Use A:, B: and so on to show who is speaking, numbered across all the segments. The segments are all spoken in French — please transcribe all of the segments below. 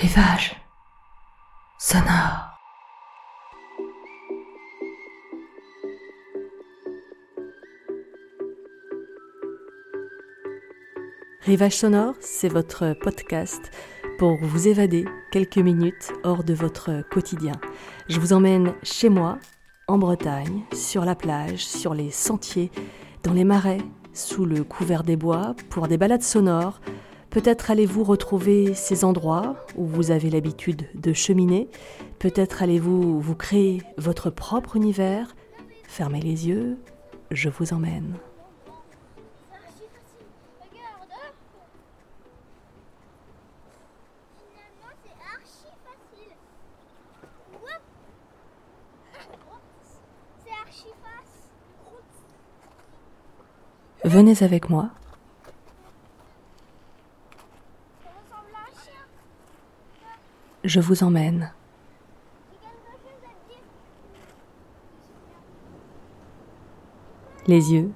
A: Rivage sonore. Rivage sonore, c'est votre podcast pour vous évader quelques minutes hors de votre quotidien. Je vous emmène chez moi, en Bretagne, sur la plage, sur les sentiers, dans les marais, sous le couvert des bois, pour des balades sonores. Peut-être allez-vous retrouver ces endroits où vous avez l'habitude de cheminer. Peut-être allez-vous vous créer votre propre univers. Fermez les yeux, je vous emmène. Venez avec moi. Je vous emmène. Les yeux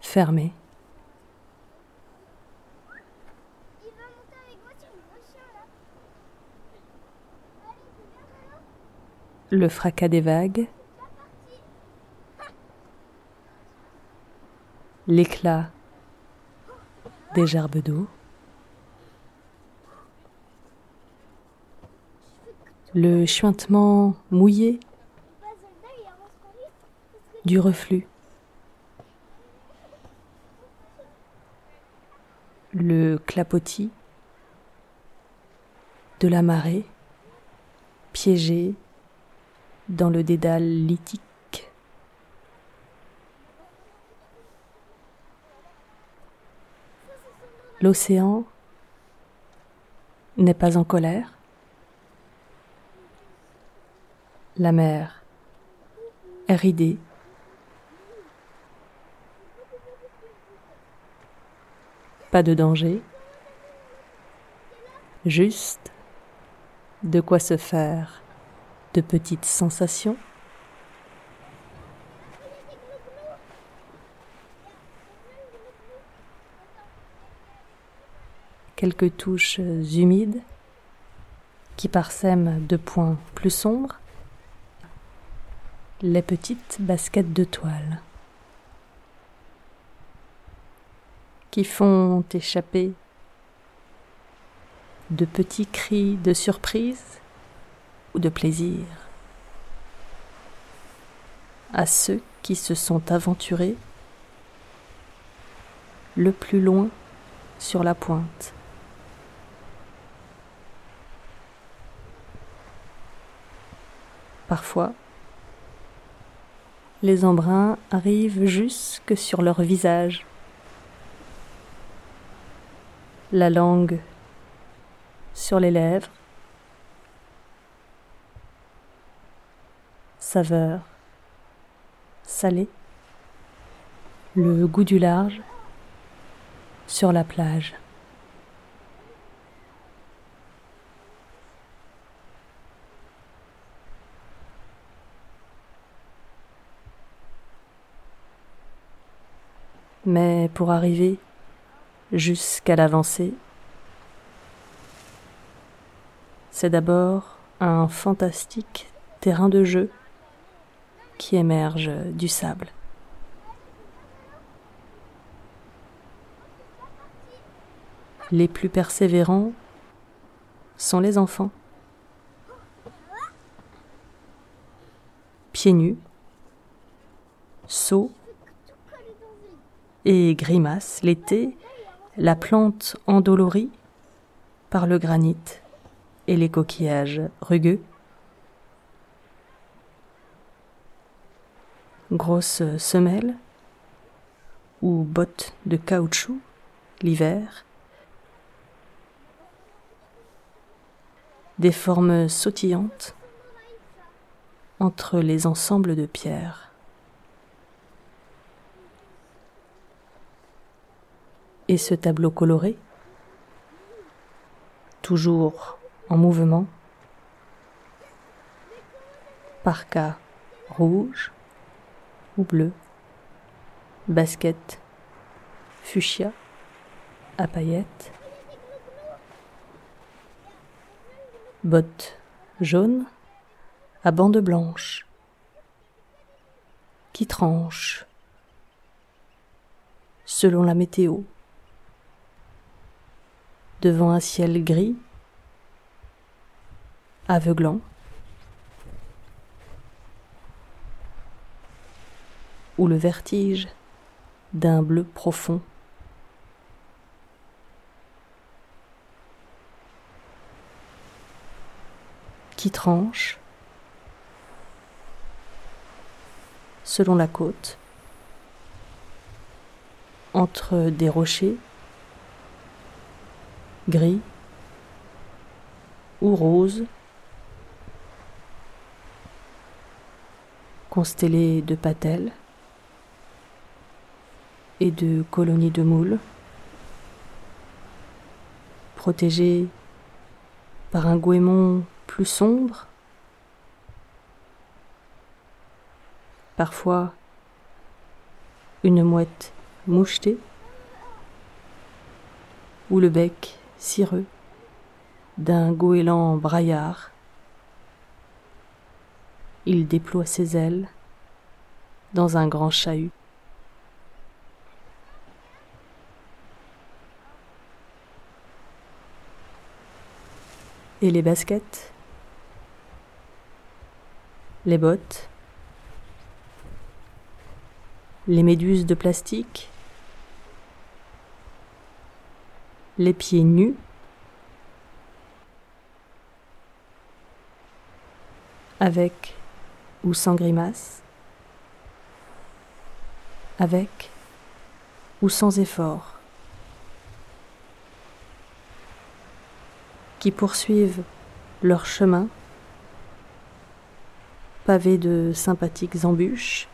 A: fermés. Le fracas des vagues. l'éclat des gerbes d'eau, le chuintement mouillé du reflux, le clapotis de la marée piégée dans le dédale lithique. L'océan n'est pas en colère. La mer ridée. Pas de danger. Juste de quoi se faire de petites sensations. quelques touches humides qui parsèment de points plus sombres les petites baskets de toile qui font échapper de petits cris de surprise ou de plaisir à ceux qui se sont aventurés le plus loin sur la pointe. Parfois, les embruns arrivent jusque sur leur visage. La langue sur les lèvres. Saveur salée. Le goût du large sur la plage. Mais pour arriver jusqu'à l'avancée, c'est d'abord un fantastique terrain de jeu qui émerge du sable. Les plus persévérants sont les enfants. Pieds nus, sauts et grimace l'été, la plante endolorie par le granit et les coquillages rugueux. Grosse semelle ou bottes de caoutchouc l'hiver. Des formes sautillantes entre les ensembles de pierres. Et ce tableau coloré, toujours en mouvement, par cas rouge ou bleu, basket, fuchsia, à paillettes, bottes jaunes à bandes blanches qui tranchent selon la météo devant un ciel gris aveuglant ou le vertige d'un bleu profond. qui tranche selon la côte entre des rochers gris ou roses constellés de patelles et de colonies de moules, protégés par un goémon plus sombre, parfois une mouette mouchetée, ou le bec cireux d'un goéland braillard. Il déploie ses ailes dans un grand chahut. Et les baskets? Les bottes? Les méduses de plastique? Les pieds nus. Avec ou sans grimace. Avec ou sans effort. Qui poursuivent leur chemin, pavés de sympathiques embûches.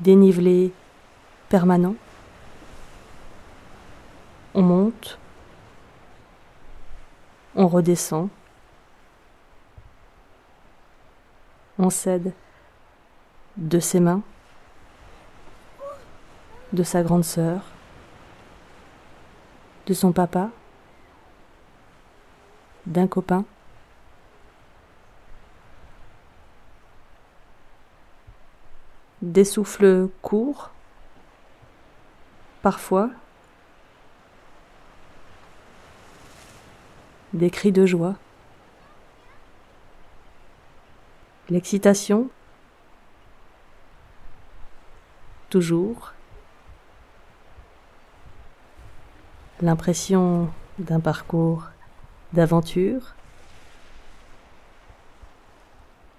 A: Dénivelé permanent. On monte, on redescend, on cède de ses mains, de sa grande sœur, de son papa, d'un copain. Des souffles courts, parfois, des cris de joie, l'excitation, toujours, l'impression d'un parcours d'aventure,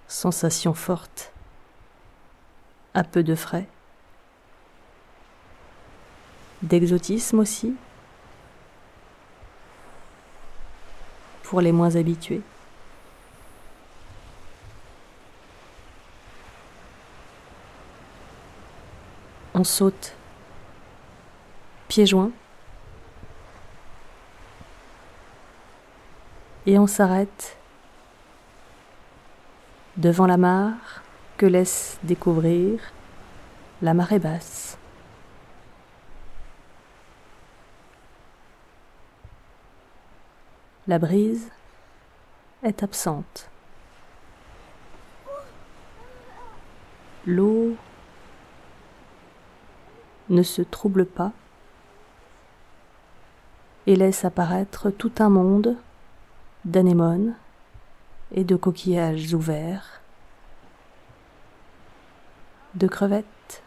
A: sensation forte, à peu de frais, d'exotisme aussi, pour les moins habitués. On saute, pieds joints, et on s'arrête devant la mare que laisse découvrir la marée basse. La brise est absente. L'eau ne se trouble pas et laisse apparaître tout un monde d'anémones et de coquillages ouverts, de crevettes.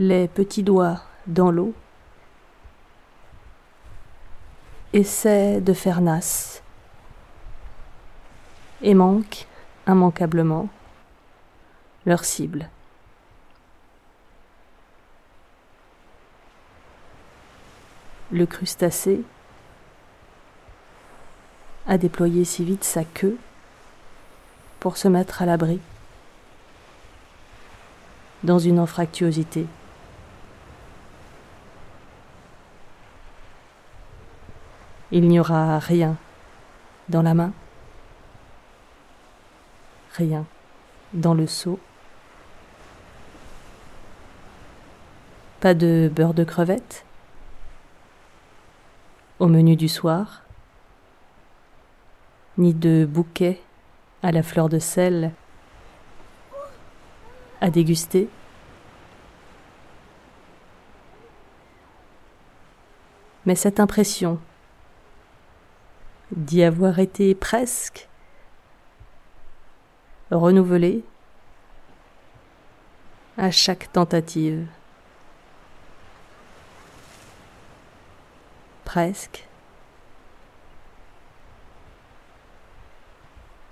A: Les petits doigts dans l'eau essaient de faire nasse et manquent immanquablement leur cible. le crustacé a déployé si vite sa queue pour se mettre à l'abri dans une anfractuosité. Il n'y aura rien dans la main, rien dans le seau, Pas de beurre de crevette. Au menu du soir, ni de bouquet à la fleur de sel à déguster. Mais cette impression d'y avoir été presque renouvelée à chaque tentative. Presque.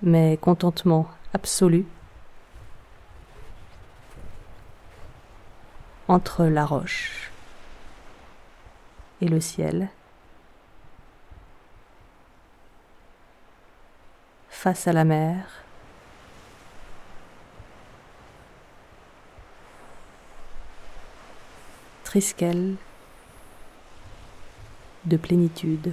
A: Mais contentement absolu entre la roche et le ciel, face à la mer, triskel de plénitude.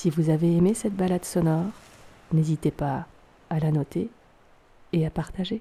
A: Si vous avez aimé cette balade sonore, n'hésitez pas à la noter et à partager.